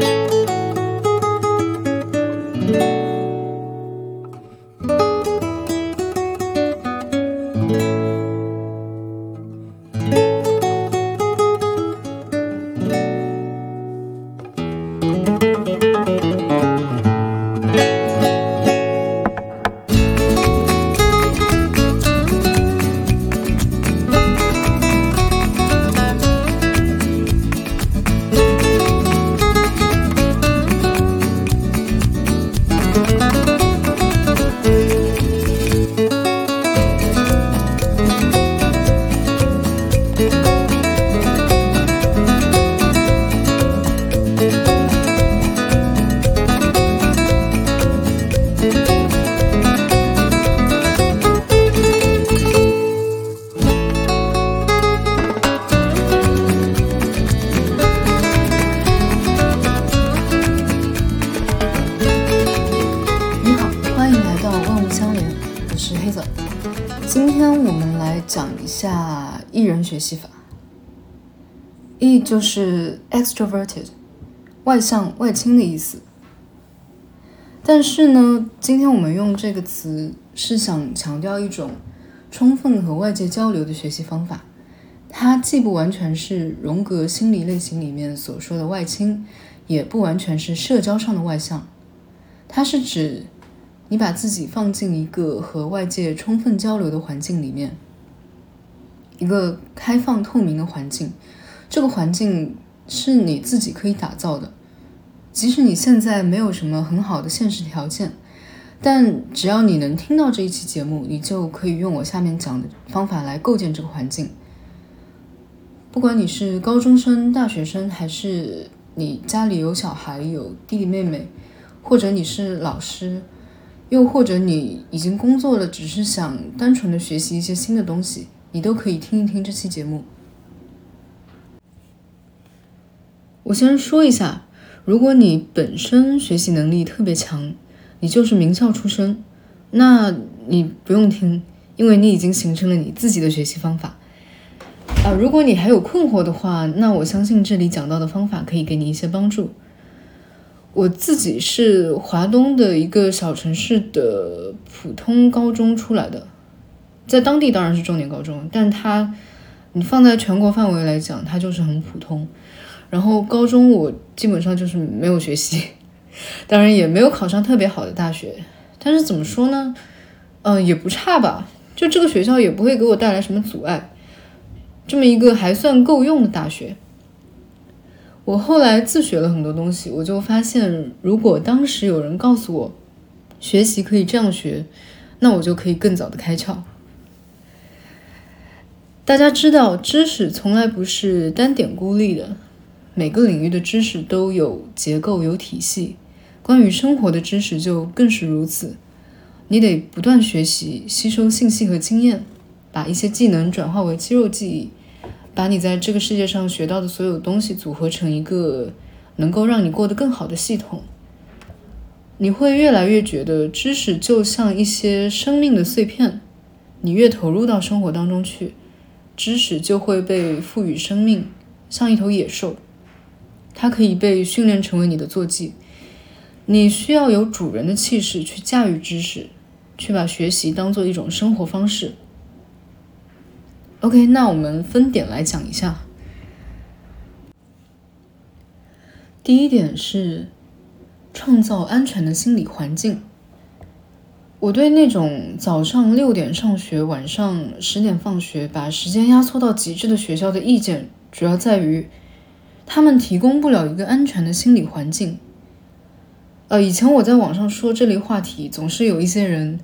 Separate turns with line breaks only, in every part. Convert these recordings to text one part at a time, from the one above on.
下，E 就是 extroverted，外向、外倾的意思。但是呢，今天我们用这个词是想强调一种充分和外界交流的学习方法。它既不完全是荣格心理类型里面所说的外倾，也不完全是社交上的外向。它是指你把自己放进一个和外界充分交流的环境里面。一个开放透明的环境，这个环境是你自己可以打造的。即使你现在没有什么很好的现实条件，但只要你能听到这一期节目，你就可以用我下面讲的方法来构建这个环境。不管你是高中生、大学生，还是你家里有小孩、有弟弟妹妹，或者你是老师，又或者你已经工作了，只是想单纯的学习一些新的东西。你都可以听一听这期节目。我先说一下，如果你本身学习能力特别强，你就是名校出身，那你不用听，因为你已经形成了你自己的学习方法。啊，如果你还有困惑的话，那我相信这里讲到的方法可以给你一些帮助。我自己是华东的一个小城市的普通高中出来的。在当地当然是重点高中，但它你放在全国范围来讲，它就是很普通。然后高中我基本上就是没有学习，当然也没有考上特别好的大学。但是怎么说呢？嗯，也不差吧。就这个学校也不会给我带来什么阻碍，这么一个还算够用的大学。我后来自学了很多东西，我就发现，如果当时有人告诉我学习可以这样学，那我就可以更早的开窍。大家知道，知识从来不是单点孤立的，每个领域的知识都有结构、有体系。关于生活的知识就更是如此。你得不断学习、吸收信息和经验，把一些技能转化为肌肉记忆，把你在这个世界上学到的所有东西组合成一个能够让你过得更好的系统。你会越来越觉得，知识就像一些生命的碎片，你越投入到生活当中去。知识就会被赋予生命，像一头野兽，它可以被训练成为你的坐骑。你需要有主人的气势去驾驭知识，去把学习当做一种生活方式。OK，那我们分点来讲一下。第一点是创造安全的心理环境。我对那种早上六点上学，晚上十点放学，把时间压缩到极致的学校的意见，主要在于他们提供不了一个安全的心理环境。呃，以前我在网上说这类话题，总是有一些人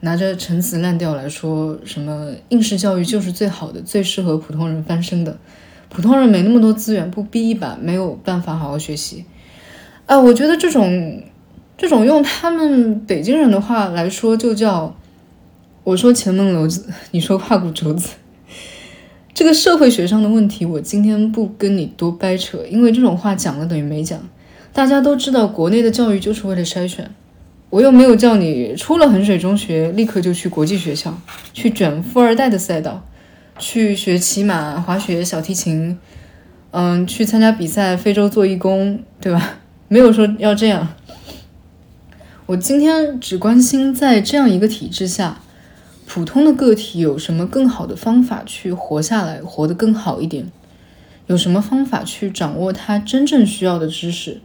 拿着陈词滥调来说什么应试教育就是最好的，最适合普通人翻身的，普通人没那么多资源，不逼一把没有办法好好学习。啊，我觉得这种。这种用他们北京人的话来说，就叫我说前门楼子，你说胯骨轴子。这个社会学上的问题，我今天不跟你多掰扯，因为这种话讲了等于没讲。大家都知道，国内的教育就是为了筛选。我又没有叫你出了衡水中学立刻就去国际学校，去卷富二代的赛道，去学骑马、滑雪、小提琴，嗯，去参加比赛、非洲做义工，对吧？没有说要这样。我今天只关心在这样一个体制下，普通的个体有什么更好的方法去活下来，活得更好一点？有什么方法去掌握他真正需要的知识？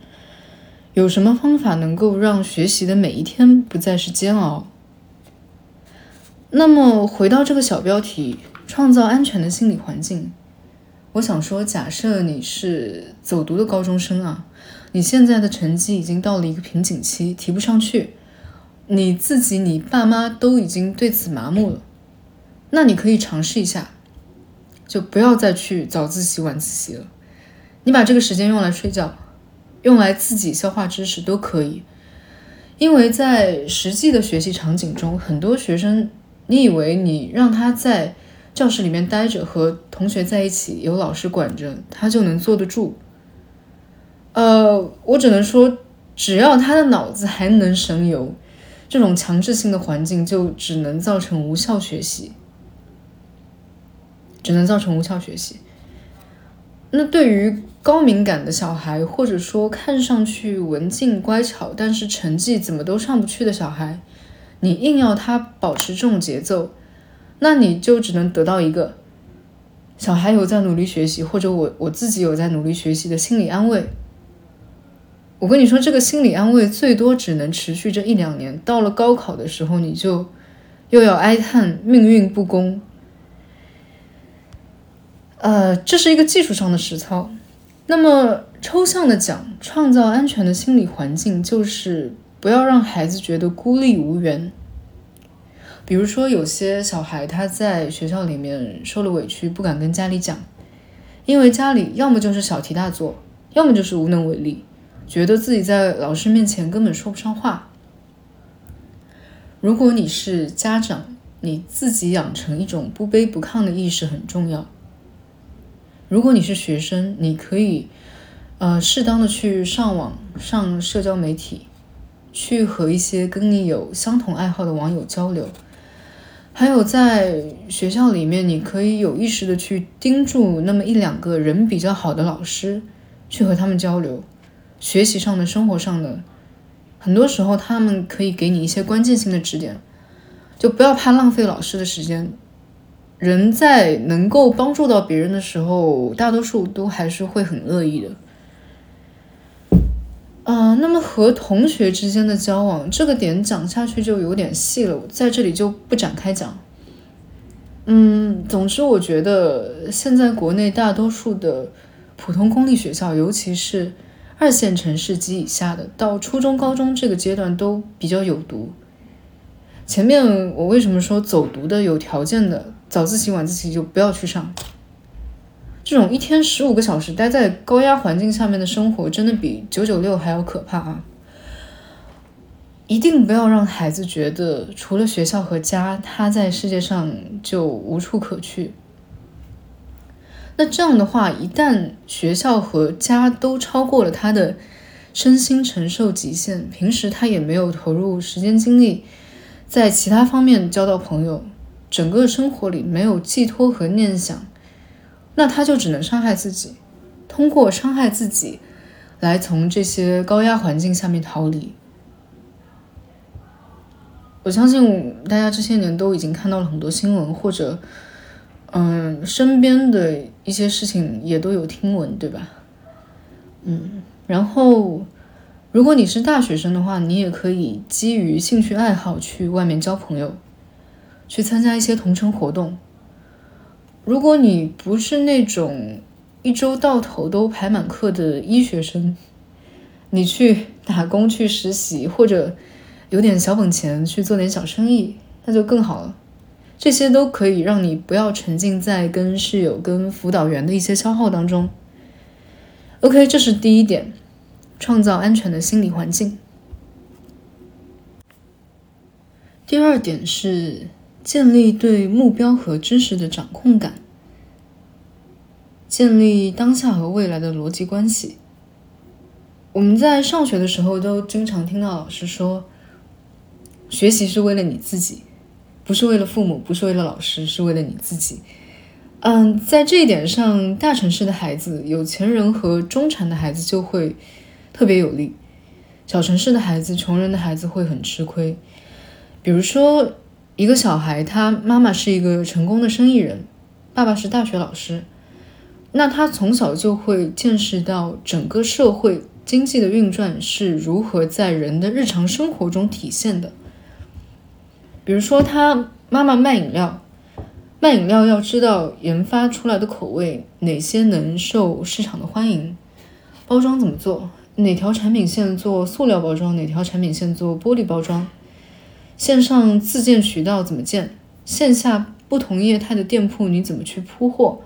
有什么方法能够让学习的每一天不再是煎熬？那么回到这个小标题，创造安全的心理环境。我想说，假设你是走读的高中生啊。你现在的成绩已经到了一个瓶颈期，提不上去，你自己、你爸妈都已经对此麻木了。那你可以尝试一下，就不要再去早自习、晚自习了。你把这个时间用来睡觉，用来自己消化知识都可以。因为在实际的学习场景中，很多学生，你以为你让他在教室里面待着，和同学在一起，有老师管着，他就能坐得住。呃，我只能说，只要他的脑子还能神游，这种强制性的环境就只能造成无效学习，只能造成无效学习。那对于高敏感的小孩，或者说看上去文静乖巧，但是成绩怎么都上不去的小孩，你硬要他保持这种节奏，那你就只能得到一个小孩有在努力学习，或者我我自己有在努力学习的心理安慰。我跟你说，这个心理安慰最多只能持续这一两年。到了高考的时候，你就又要哀叹命运不公。呃，这是一个技术上的实操。那么抽象的讲，创造安全的心理环境，就是不要让孩子觉得孤立无援。比如说，有些小孩他在学校里面受了委屈，不敢跟家里讲，因为家里要么就是小题大做，要么就是无能为力。觉得自己在老师面前根本说不上话。如果你是家长，你自己养成一种不卑不亢的意识很重要。如果你是学生，你可以呃适当的去上网、上社交媒体，去和一些跟你有相同爱好的网友交流。还有在学校里面，你可以有意识的去盯住那么一两个人比较好的老师，去和他们交流。学习上的、生活上的，很多时候他们可以给你一些关键性的指点，就不要怕浪费老师的时间。人在能够帮助到别人的时候，大多数都还是会很乐意的。嗯，那么和同学之间的交往，这个点讲下去就有点细了，在这里就不展开讲。嗯，总之我觉得现在国内大多数的普通公立学校，尤其是。二线城市及以下的，到初中、高中这个阶段都比较有毒。前面我为什么说走读的有条件的早自习、晚自习就不要去上？这种一天十五个小时待在高压环境下面的生活，真的比九九六还要可怕啊！一定不要让孩子觉得除了学校和家，他在世界上就无处可去。那这样的话，一旦学校和家都超过了他的身心承受极限，平时他也没有投入时间精力在其他方面交到朋友，整个生活里没有寄托和念想，那他就只能伤害自己，通过伤害自己来从这些高压环境下面逃离。我相信大家这些年都已经看到了很多新闻，或者。嗯，身边的一些事情也都有听闻，对吧？嗯，然后如果你是大学生的话，你也可以基于兴趣爱好去外面交朋友，去参加一些同城活动。如果你不是那种一周到头都排满课的医学生，你去打工、去实习，或者有点小本钱去做点小生意，那就更好了。这些都可以让你不要沉浸在跟室友、跟辅导员的一些消耗当中。OK，这是第一点，创造安全的心理环境。第二点是建立对目标和知识的掌控感，建立当下和未来的逻辑关系。我们在上学的时候都经常听到老师说，学习是为了你自己。不是为了父母，不是为了老师，是为了你自己。嗯，在这一点上，大城市的孩子、有钱人和中产的孩子就会特别有利。小城市的孩子，穷人的孩子会很吃亏。比如说，一个小孩，他妈妈是一个成功的生意人，爸爸是大学老师，那他从小就会见识到整个社会经济的运转是如何在人的日常生活中体现的。比如说，他妈妈卖饮料，卖饮料要知道研发出来的口味哪些能受市场的欢迎，包装怎么做。哪条产品线做塑料包装，哪条产品线做玻璃包装？线上自建渠道怎么建？线下不同业态的店铺你怎么去铺货？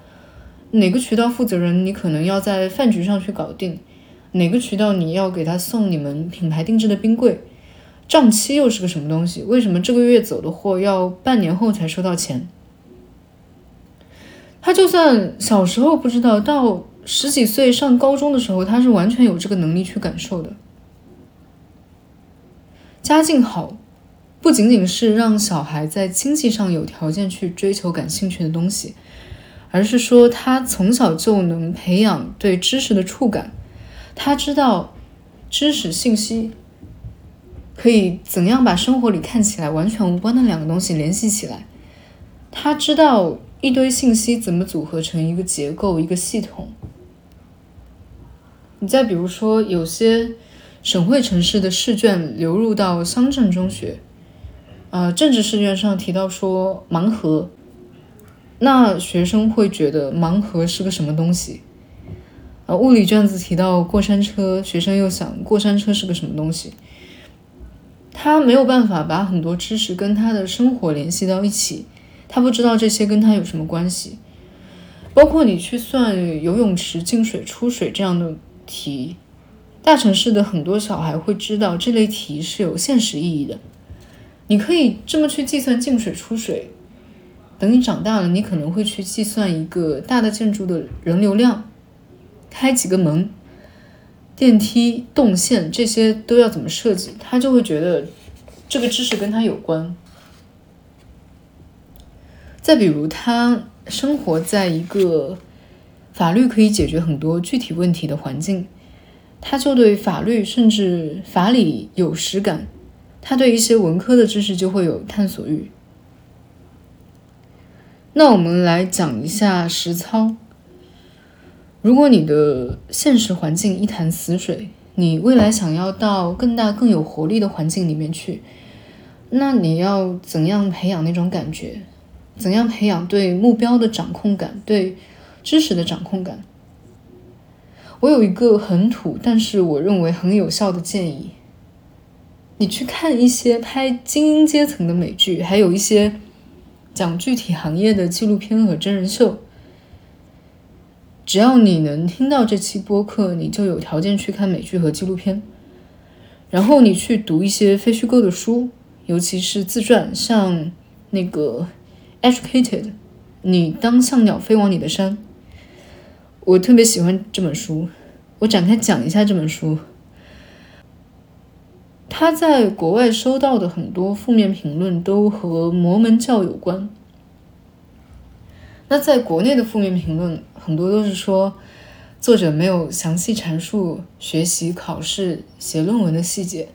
哪个渠道负责人你可能要在饭局上去搞定？哪个渠道你要给他送你们品牌定制的冰柜？账期又是个什么东西？为什么这个月走的货要半年后才收到钱？他就算小时候不知道，到。十几岁上高中的时候，他是完全有这个能力去感受的。家境好，不仅仅是让小孩在经济上有条件去追求感兴趣的东西，而是说他从小就能培养对知识的触感。他知道知识信息可以怎样把生活里看起来完全无关的两个东西联系起来。他知道一堆信息怎么组合成一个结构、一个系统。你再比如说，有些省会城市的试卷流入到乡镇中学，呃，政治试卷上提到说盲盒，那学生会觉得盲盒是个什么东西？啊，物理卷子提到过山车，学生又想过山车是个什么东西？他没有办法把很多知识跟他的生活联系到一起，他不知道这些跟他有什么关系。包括你去算游泳池进水出水这样的。题，大城市的很多小孩会知道这类题是有现实意义的。你可以这么去计算进水出水。等你长大了，你可能会去计算一个大的建筑的人流量，开几个门，电梯动线这些都要怎么设计，他就会觉得这个知识跟他有关。再比如，他生活在一个。法律可以解决很多具体问题的环境，他就对法律甚至法理有实感，他对一些文科的知识就会有探索欲。那我们来讲一下实操。如果你的现实环境一潭死水，你未来想要到更大更有活力的环境里面去，那你要怎样培养那种感觉？怎样培养对目标的掌控感？对？知识的掌控感。我有一个很土，但是我认为很有效的建议：你去看一些拍精英阶层的美剧，还有一些讲具体行业的纪录片和真人秀。只要你能听到这期播客，你就有条件去看美剧和纪录片。然后你去读一些非虚构的书，尤其是自传，像那个《Educated》，你当像鸟飞往你的山。我特别喜欢这本书，我展开讲一下这本书。他在国外收到的很多负面评论都和摩门教有关。那在国内的负面评论很多都是说，作者没有详细阐述学习、考试、写论文的细节，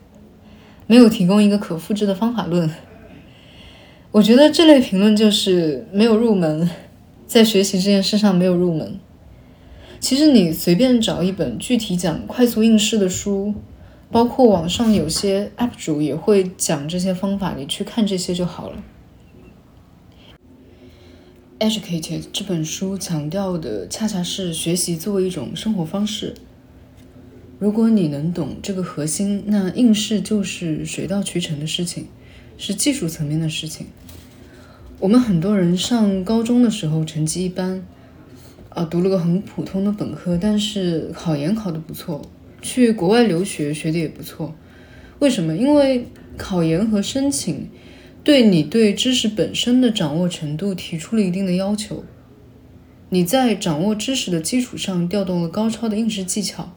没有提供一个可复制的方法论。我觉得这类评论就是没有入门，在学习这件事上没有入门。其实你随便找一本具体讲快速应试的书，包括网上有些 UP 主也会讲这些方法，你去看这些就好了。Educated 这本书强调的恰恰是学习作为一种生活方式。如果你能懂这个核心，那应试就是水到渠成的事情，是技术层面的事情。我们很多人上高中的时候成绩一般。啊，读了个很普通的本科，但是考研考得不错，去国外留学学的也不错。为什么？因为考研和申请对你对知识本身的掌握程度提出了一定的要求。你在掌握知识的基础上调动了高超的应试技巧，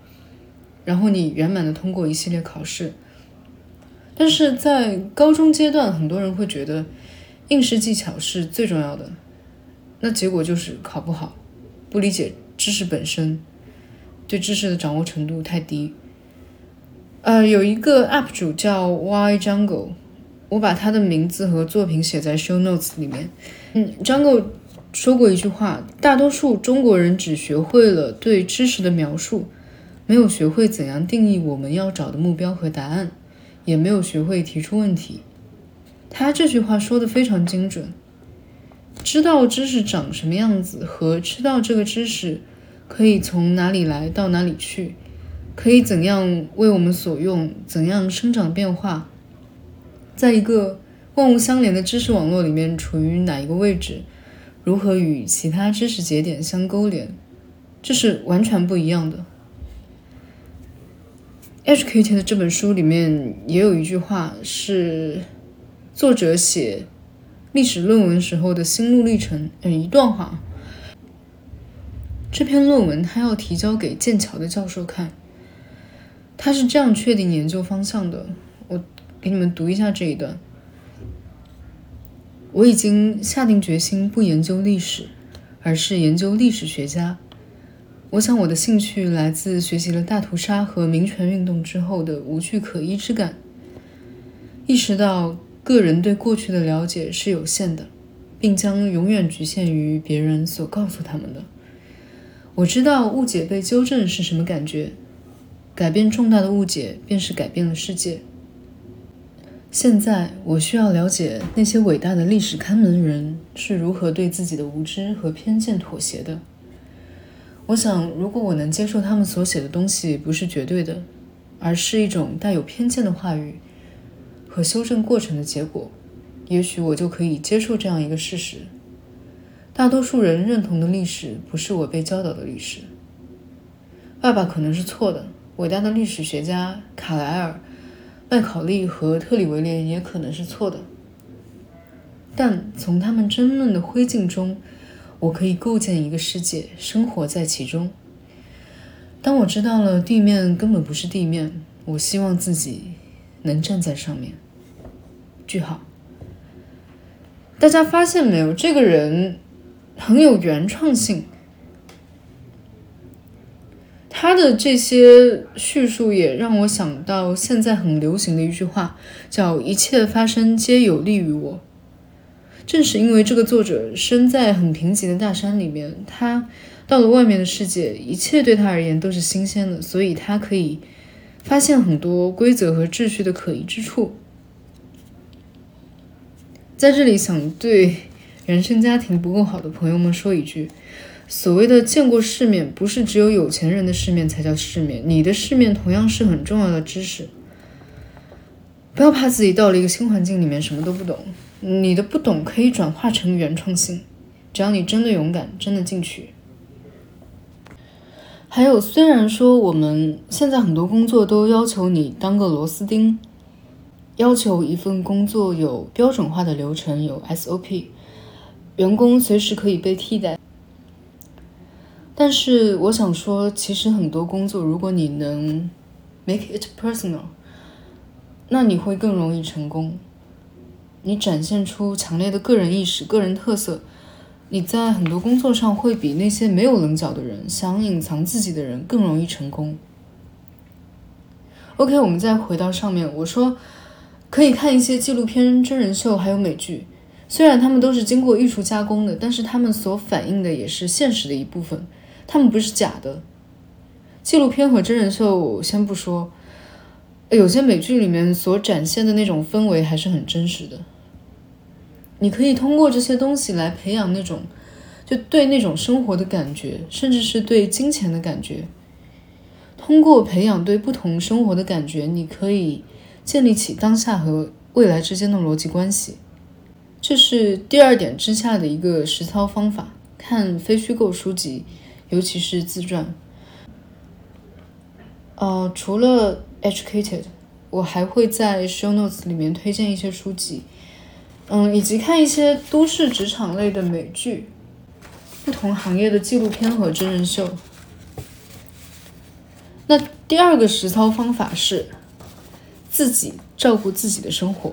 然后你圆满的通过一系列考试。但是在高中阶段，很多人会觉得应试技巧是最重要的，那结果就是考不好。不理解知识本身，对知识的掌握程度太低，呃，有一个 UP 主叫 Y Jungle，我把他的名字和作品写在 Show Notes 里面。嗯，Jungle 说过一句话：大多数中国人只学会了对知识的描述，没有学会怎样定义我们要找的目标和答案，也没有学会提出问题。他这句话说的非常精准。知道知识长什么样子和知道这个知识可以从哪里来到哪里去，可以怎样为我们所用，怎样生长变化，在一个万物相连的知识网络里面处于哪一个位置，如何与其他知识节点相勾连，这是完全不一样的。《Educated》这本书里面也有一句话是作者写。历史论文时候的心路历程，嗯，一段话。这篇论文他要提交给剑桥的教授看，他是这样确定研究方向的。给你们读一下这一段。我已经下定决心不研究历史，而是研究历史学家。我想我的兴趣来自学习了大屠杀和民权运动之后的无据可依之感，意识到。个人对过去的了解是有限的，并将永远局限于别人所告诉他们的。我知道误解被纠正是什么感觉，改变重大的误解便是改变了世界。现在我需要了解那些伟大的历史看门人是如何对自己的无知和偏见妥协的。我想，如果我能接受他们所写的东西不是绝对的，而是一种带有偏见的话语。和修正过程的结果，也许我就可以接受这样一个事实：大多数人认同的历史不是我被教导的历史。爸爸可能是错的，伟大的历史学家卡莱尔、麦考利和特里维廉也可能是错的。但从他们争论的灰烬中，我可以构建一个世界，生活在其中。当我知道了地面根本不是地面，我希望自己能站在上面。句号。大家发现没有？这个人很有原创性。他的这些叙述也让我想到现在很流行的一句话，叫“一切发生皆有利于我”。正是因为这个作者身在很贫瘠的大山里面，他到了外面的世界，一切对他而言都是新鲜的，所以他可以发现很多规则和秩序的可疑之处。在这里，想对原生家庭不够好的朋友们说一句：所谓的见过世面，不是只有有钱人的世面才叫世面，你的世面同样是很重要的知识。不要怕自己到了一个新环境里面什么都不懂，你的不懂可以转化成原创性，只要你真的勇敢，真的进取。还有，虽然说我们现在很多工作都要求你当个螺丝钉。要求一份工作有标准化的流程，有 SOP，员工随时可以被替代。但是我想说，其实很多工作，如果你能 make it personal，那你会更容易成功。你展现出强烈的个人意识、个人特色，你在很多工作上会比那些没有棱角的人、想隐藏自己的人更容易成功。OK，我们再回到上面，我说。可以看一些纪录片、真人秀，还有美剧。虽然他们都是经过艺术加工的，但是他们所反映的也是现实的一部分。他们不是假的。纪录片和真人秀先不说，有些美剧里面所展现的那种氛围还是很真实的。你可以通过这些东西来培养那种，就对那种生活的感觉，甚至是对金钱的感觉。通过培养对不同生活的感觉，你可以。建立起当下和未来之间的逻辑关系，这是第二点之下的一个实操方法。看非虚构书籍，尤其是自传。呃，除了 Educated，我还会在 Show Notes 里面推荐一些书籍，嗯，以及看一些都市职场类的美剧，不同行业的纪录片和真人秀。那第二个实操方法是。自己照顾自己的生活。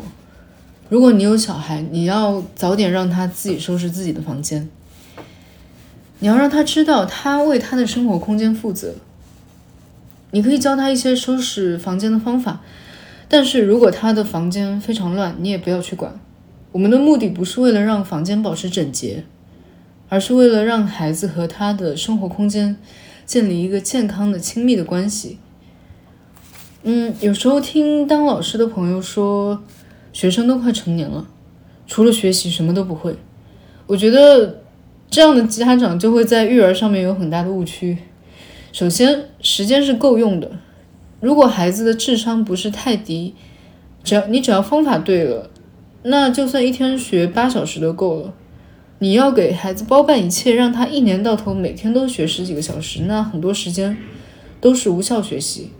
如果你有小孩，你要早点让他自己收拾自己的房间。你要让他知道，他为他的生活空间负责。你可以教他一些收拾房间的方法，但是如果他的房间非常乱，你也不要去管。我们的目的不是为了让房间保持整洁，而是为了让孩子和他的生活空间建立一个健康的、亲密的关系。嗯，有时候听当老师的朋友说，学生都快成年了，除了学习什么都不会。我觉得这样的家长就会在育儿上面有很大的误区。首先，时间是够用的。如果孩子的智商不是太低，只要你只要方法对了，那就算一天学八小时都够了。你要给孩子包办一切，让他一年到头每天都学十几个小时，那很多时间都是无效学习。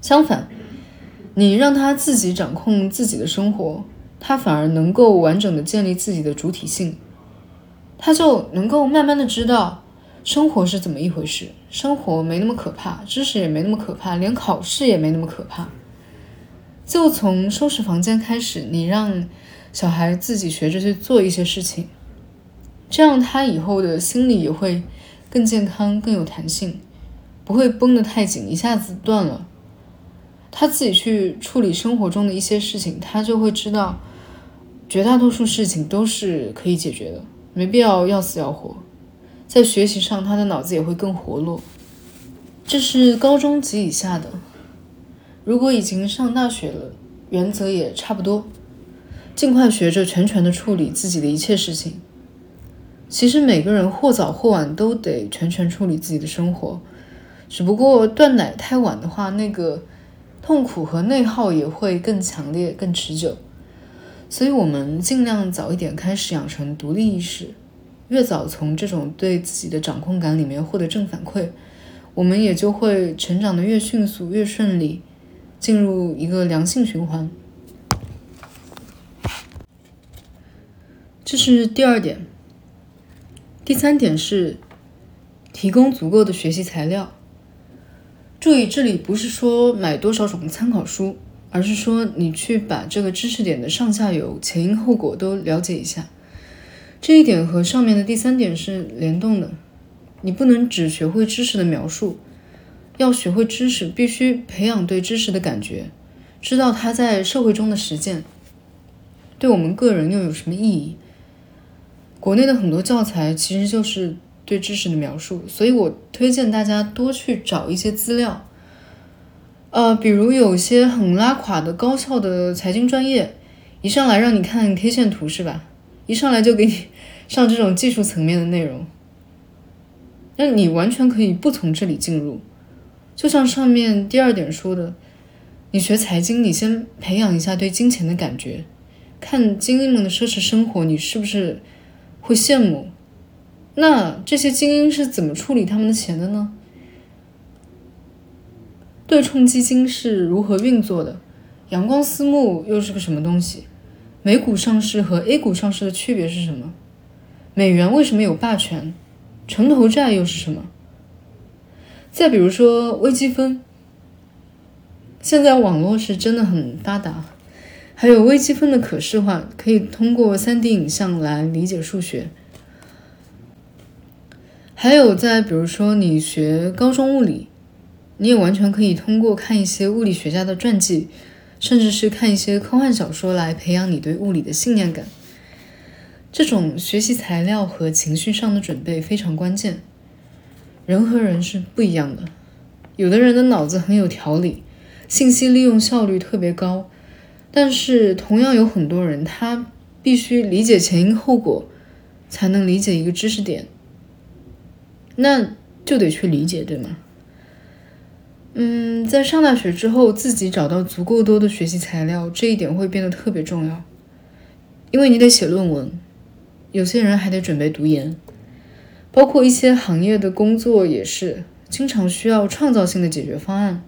相反，你让他自己掌控自己的生活，他反而能够完整的建立自己的主体性，他就能够慢慢的知道。生活是怎么一回事？生活没那么可怕，知识也没那么可怕，连考试也没那么可怕。就从收拾房间开始，你让小孩自己学着去做一些事情，这样他以后的心理也会更健康、更有弹性，不会绷得太紧，一下子断了。他自己去处理生活中的一些事情，他就会知道，绝大多数事情都是可以解决的，没必要要死要活。在学习上，他的脑子也会更活络。这是高中及以下的。如果已经上大学了，原则也差不多，尽快学着全权的处理自己的一切事情。其实每个人或早或晚都得全权处理自己的生活，只不过断奶太晚的话，那个痛苦和内耗也会更强烈、更持久。所以我们尽量早一点开始养成独立意识。越早从这种对自己的掌控感里面获得正反馈，我们也就会成长的越迅速、越顺利，进入一个良性循环。这是第二点。第三点是提供足够的学习材料。注意，这里不是说买多少种参考书，而是说你去把这个知识点的上下游、前因后果都了解一下。这一点和上面的第三点是联动的，你不能只学会知识的描述，要学会知识，必须培养对知识的感觉，知道它在社会中的实践，对我们个人又有什么意义。国内的很多教材其实就是对知识的描述，所以我推荐大家多去找一些资料，呃，比如有些很拉垮的高校的财经专业，一上来让你看 K 线图是吧？一上来就给你 上这种技术层面的内容，那你完全可以不从这里进入。就像上面第二点说的，你学财经，你先培养一下对金钱的感觉，看精英们的奢侈生活，你是不是会羡慕？那这些精英是怎么处理他们的钱的呢？对冲基金是如何运作的？阳光私募又是个什么东西？美股上市和 A 股上市的区别是什么？美元为什么有霸权？城投债又是什么？再比如说微积分，现在网络是真的很发达，还有微积分的可视化，可以通过 3D 影像来理解数学。还有在比如说你学高中物理，你也完全可以通过看一些物理学家的传记。甚至是看一些科幻小说来培养你对物理的信念感。这种学习材料和情绪上的准备非常关键。人和人是不一样的，有的人的脑子很有条理，信息利用效率特别高，但是同样有很多人他必须理解前因后果才能理解一个知识点，那就得去理解，对吗？嗯，在上大学之后，自己找到足够多的学习材料，这一点会变得特别重要。因为你得写论文，有些人还得准备读研，包括一些行业的工作也是经常需要创造性的解决方案。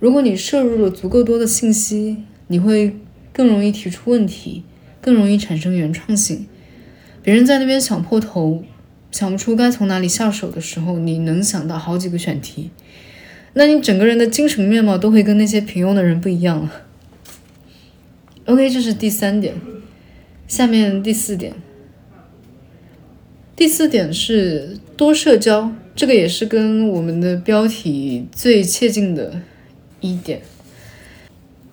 如果你摄入了足够多的信息，你会更容易提出问题，更容易产生原创性。别人在那边想破头，想不出该从哪里下手的时候，你能想到好几个选题。那你整个人的精神面貌都会跟那些平庸的人不一样了。OK，这是第三点，下面第四点。第四点是多社交，这个也是跟我们的标题最切近的一点。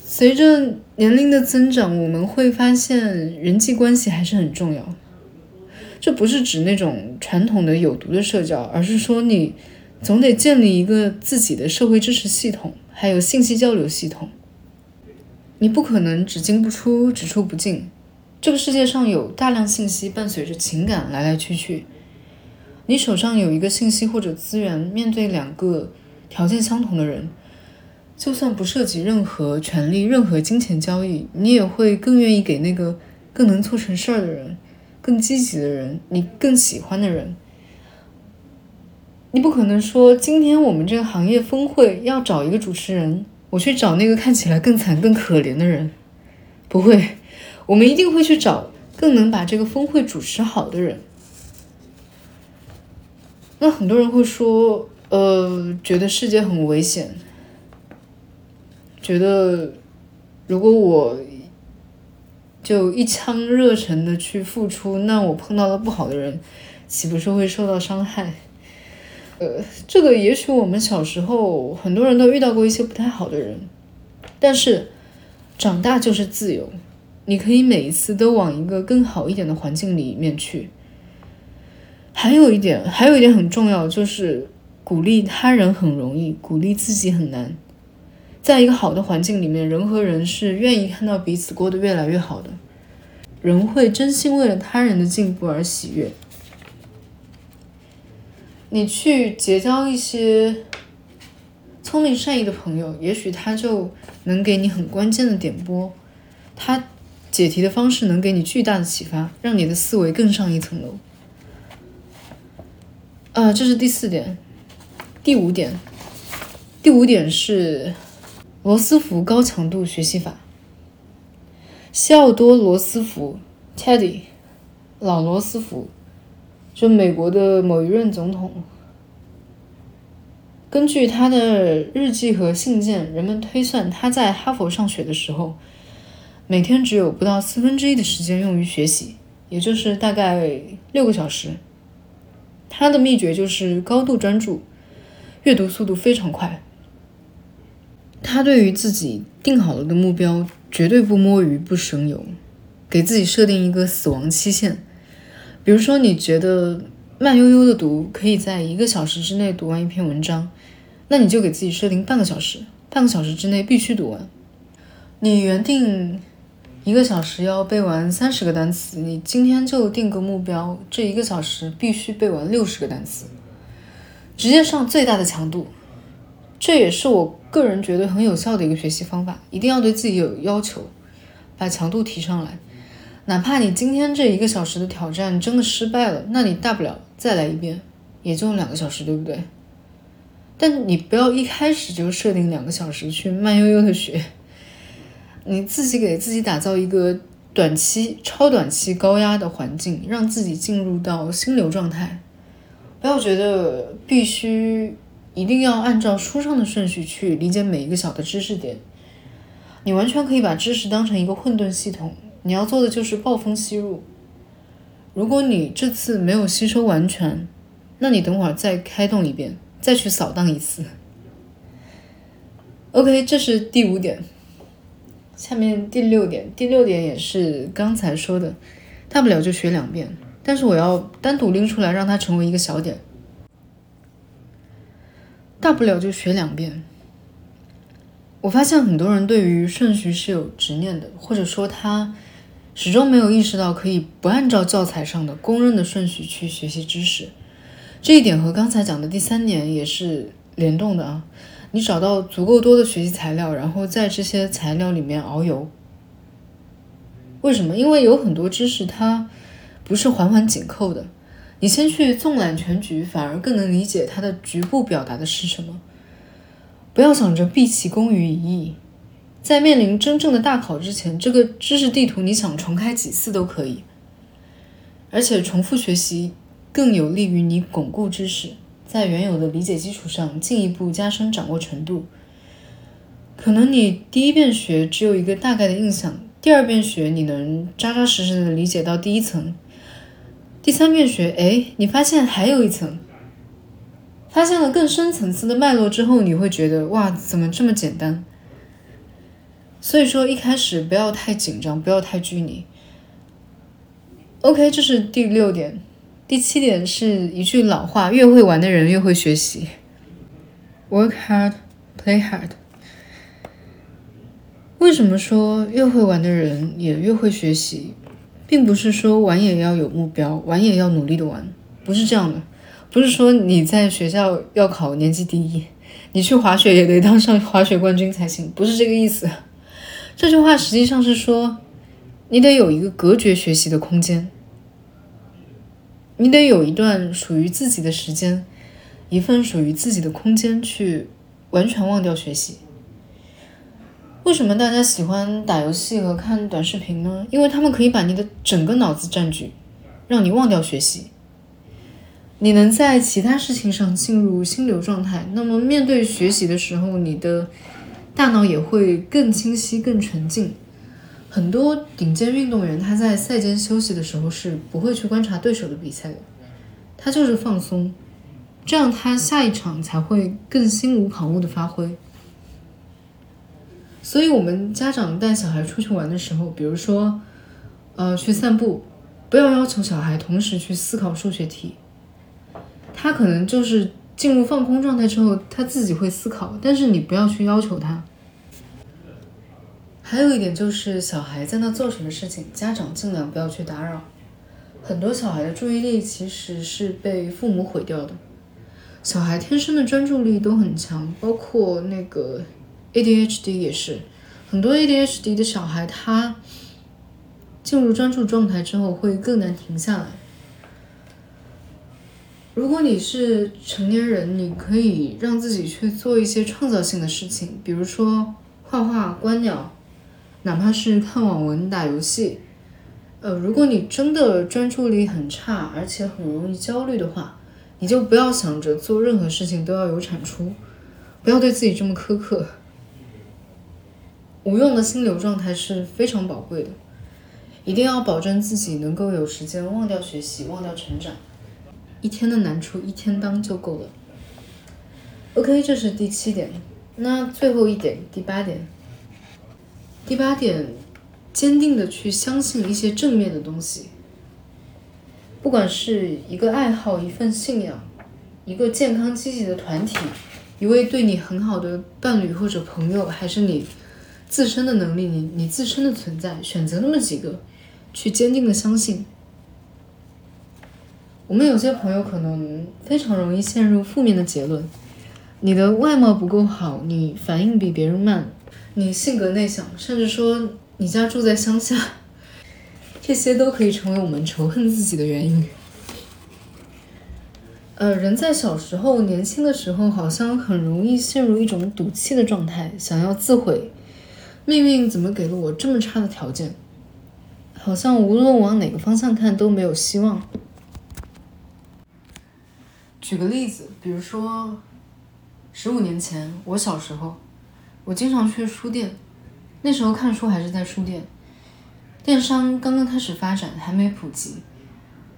随着年龄的增长，我们会发现人际关系还是很重要。这不是指那种传统的有毒的社交，而是说你总得建立一个自己的社会支持系统，还有信息交流系统。你不可能只进不出，只出不进。这个世界上有大量信息伴随着情感来来去去。你手上有一个信息或者资源，面对两个条件相同的人，就算不涉及任何权利、任何金钱交易，你也会更愿意给那个更能做成事儿的人、更积极的人、你更喜欢的人。你不可能说今天我们这个行业峰会要找一个主持人。我去找那个看起来更惨、更可怜的人，不会，我们一定会去找更能把这个峰会主持好的人。那很多人会说，呃，觉得世界很危险，觉得如果我就一腔热忱的去付出，那我碰到了不好的人，岂不是会受到伤害？呃，这个也许我们小时候很多人都遇到过一些不太好的人，但是长大就是自由，你可以每一次都往一个更好一点的环境里面去。还有一点，还有一点很重要，就是鼓励他人很容易，鼓励自己很难。在一个好的环境里面，人和人是愿意看到彼此过得越来越好的，人会真心为了他人的进步而喜悦。你去结交一些聪明善意的朋友，也许他就能给你很关键的点拨，他解题的方式能给你巨大的启发，让你的思维更上一层楼。啊，这是第四点，第五点，第五点是罗斯福高强度学习法。西奥多·罗斯福 （Teddy），老罗斯福。就美国的某一任总统，根据他的日记和信件，人们推算他在哈佛上学的时候，每天只有不到四分之一的时间用于学习，也就是大概六个小时。他的秘诀就是高度专注，阅读速度非常快。他对于自己定好了的目标绝对不摸鱼不省油，给自己设定一个死亡期限。比如说，你觉得慢悠悠的读可以在一个小时之内读完一篇文章，那你就给自己设定半个小时，半个小时之内必须读完。你原定一个小时要背完三十个单词，你今天就定个目标，这一个小时必须背完六十个单词，直接上最大的强度。这也是我个人觉得很有效的一个学习方法，一定要对自己有要求，把强度提上来。哪怕你今天这一个小时的挑战真的失败了，那你大不了再来一遍，也就两个小时，对不对？但你不要一开始就设定两个小时去慢悠悠的学，你自己给自己打造一个短期、超短期高压的环境，让自己进入到心流状态。不要觉得必须一定要按照书上的顺序去理解每一个小的知识点，你完全可以把知识当成一个混沌系统。你要做的就是暴风吸入。如果你这次没有吸收完全，那你等会儿再开动一遍，再去扫荡一次。OK，这是第五点。下面第六点，第六点也是刚才说的，大不了就学两遍。但是我要单独拎出来，让它成为一个小点。大不了就学两遍。我发现很多人对于顺序是有执念的，或者说他。始终没有意识到可以不按照教材上的公认的顺序去学习知识，这一点和刚才讲的第三点也是联动的啊。你找到足够多的学习材料，然后在这些材料里面遨游。为什么？因为有很多知识它不是环环紧扣的，你先去纵览全局，反而更能理解它的局部表达的是什么。不要想着毕其功于一役。在面临真正的大考之前，这个知识地图你想重开几次都可以，而且重复学习更有利于你巩固知识，在原有的理解基础上进一步加深掌握程度。可能你第一遍学只有一个大概的印象，第二遍学你能扎扎实实的理解到第一层，第三遍学，哎，你发现还有一层。发现了更深层次的脉络之后，你会觉得哇，怎么这么简单？所以说一开始不要太紧张，不要太拘泥。OK，这是第六点。第七点是一句老话：越会玩的人越会学习。Work hard, play hard。为什么说越会玩的人也越会学习，并不是说玩也要有目标，玩也要努力的玩，不是这样的。不是说你在学校要考年级第一，你去滑雪也得当上滑雪冠军才行，不是这个意思。这句话实际上是说，你得有一个隔绝学习的空间，你得有一段属于自己的时间，一份属于自己的空间去完全忘掉学习。为什么大家喜欢打游戏和看短视频呢？因为他们可以把你的整个脑子占据，让你忘掉学习。你能在其他事情上进入心流状态，那么面对学习的时候，你的大脑也会更清晰、更纯净。很多顶尖运动员他在赛间休息的时候是不会去观察对手的比赛的，他就是放松，这样他下一场才会更心无旁骛的发挥。所以，我们家长带小孩出去玩的时候，比如说，呃，去散步，不要要求小孩同时去思考数学题。他可能就是进入放空状态之后，他自己会思考，但是你不要去要求他。还有一点就是，小孩在那做什么事情，家长尽量不要去打扰。很多小孩的注意力其实是被父母毁掉的。小孩天生的专注力都很强，包括那个。ADHD 也是，很多 ADHD 的小孩，他进入专注状态之后会更难停下来。如果你是成年人，你可以让自己去做一些创造性的事情，比如说画画、观鸟，哪怕是看网文、打游戏。呃，如果你真的专注力很差，而且很容易焦虑的话，你就不要想着做任何事情都要有产出，不要对自己这么苛刻。无用的心流状态是非常宝贵的，一定要保证自己能够有时间忘掉学习，忘掉成长。一天的难处一天当就够了。OK，这是第七点。那最后一点，第八点。第八点，坚定的去相信一些正面的东西。不管是一个爱好、一份信仰、一个健康积极的团体、一位对你很好的伴侣或者朋友，还是你。自身的能力，你你自身的存在，选择那么几个，去坚定的相信。我们有些朋友可能非常容易陷入负面的结论：你的外貌不够好，你反应比别人慢，你性格内向，甚至说你家住在乡下，这些都可以成为我们仇恨自己的原因。呃，人在小时候、年轻的时候，好像很容易陷入一种赌气的状态，想要自毁。命运怎么给了我这么差的条件？好像无论往哪个方向看都没有希望。举个例子，比如说，十五年前我小时候，我经常去书店，那时候看书还是在书店，电商刚刚开始发展，还没普及。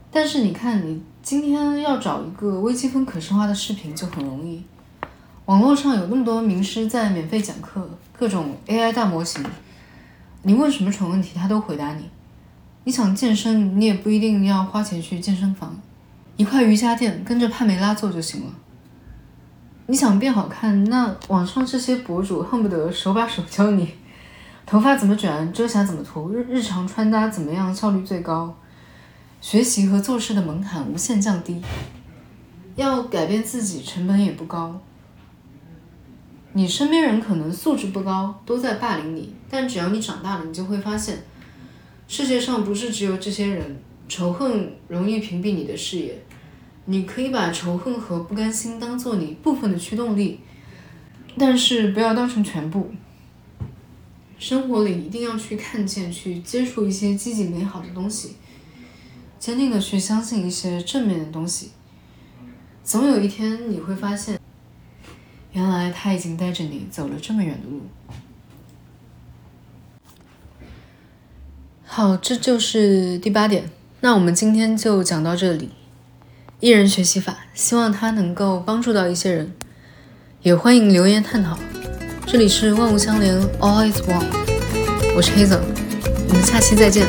但是你看，你今天要找一个微积分可视化的视频就很容易。网络上有那么多名师在免费讲课，各种 AI 大模型，你问什么蠢问题，他都回答你。你想健身，你也不一定要花钱去健身房，一块瑜伽垫跟着帕梅拉做就行了。你想变好看，那网上这些博主恨不得手把手教你，头发怎么卷，遮瑕怎么涂，日日常穿搭怎么样效率最高，学习和做事的门槛无限降低，要改变自己成本也不高。你身边人可能素质不高，都在霸凌你，但只要你长大了，你就会发现，世界上不是只有这些人。仇恨容易屏蔽你的视野，你可以把仇恨和不甘心当做你部分的驱动力，但是不要当成全部。生活里一定要去看见、去接触一些积极美好的东西，坚定的去相信一些正面的东西，总有一天你会发现。原来他已经带着你走了这么远的路。好，这就是第八点。那我们今天就讲到这里。艺人学习法，希望它能够帮助到一些人，也欢迎留言探讨。这里是万物相连，All is one，我是黑子，我们下期再见。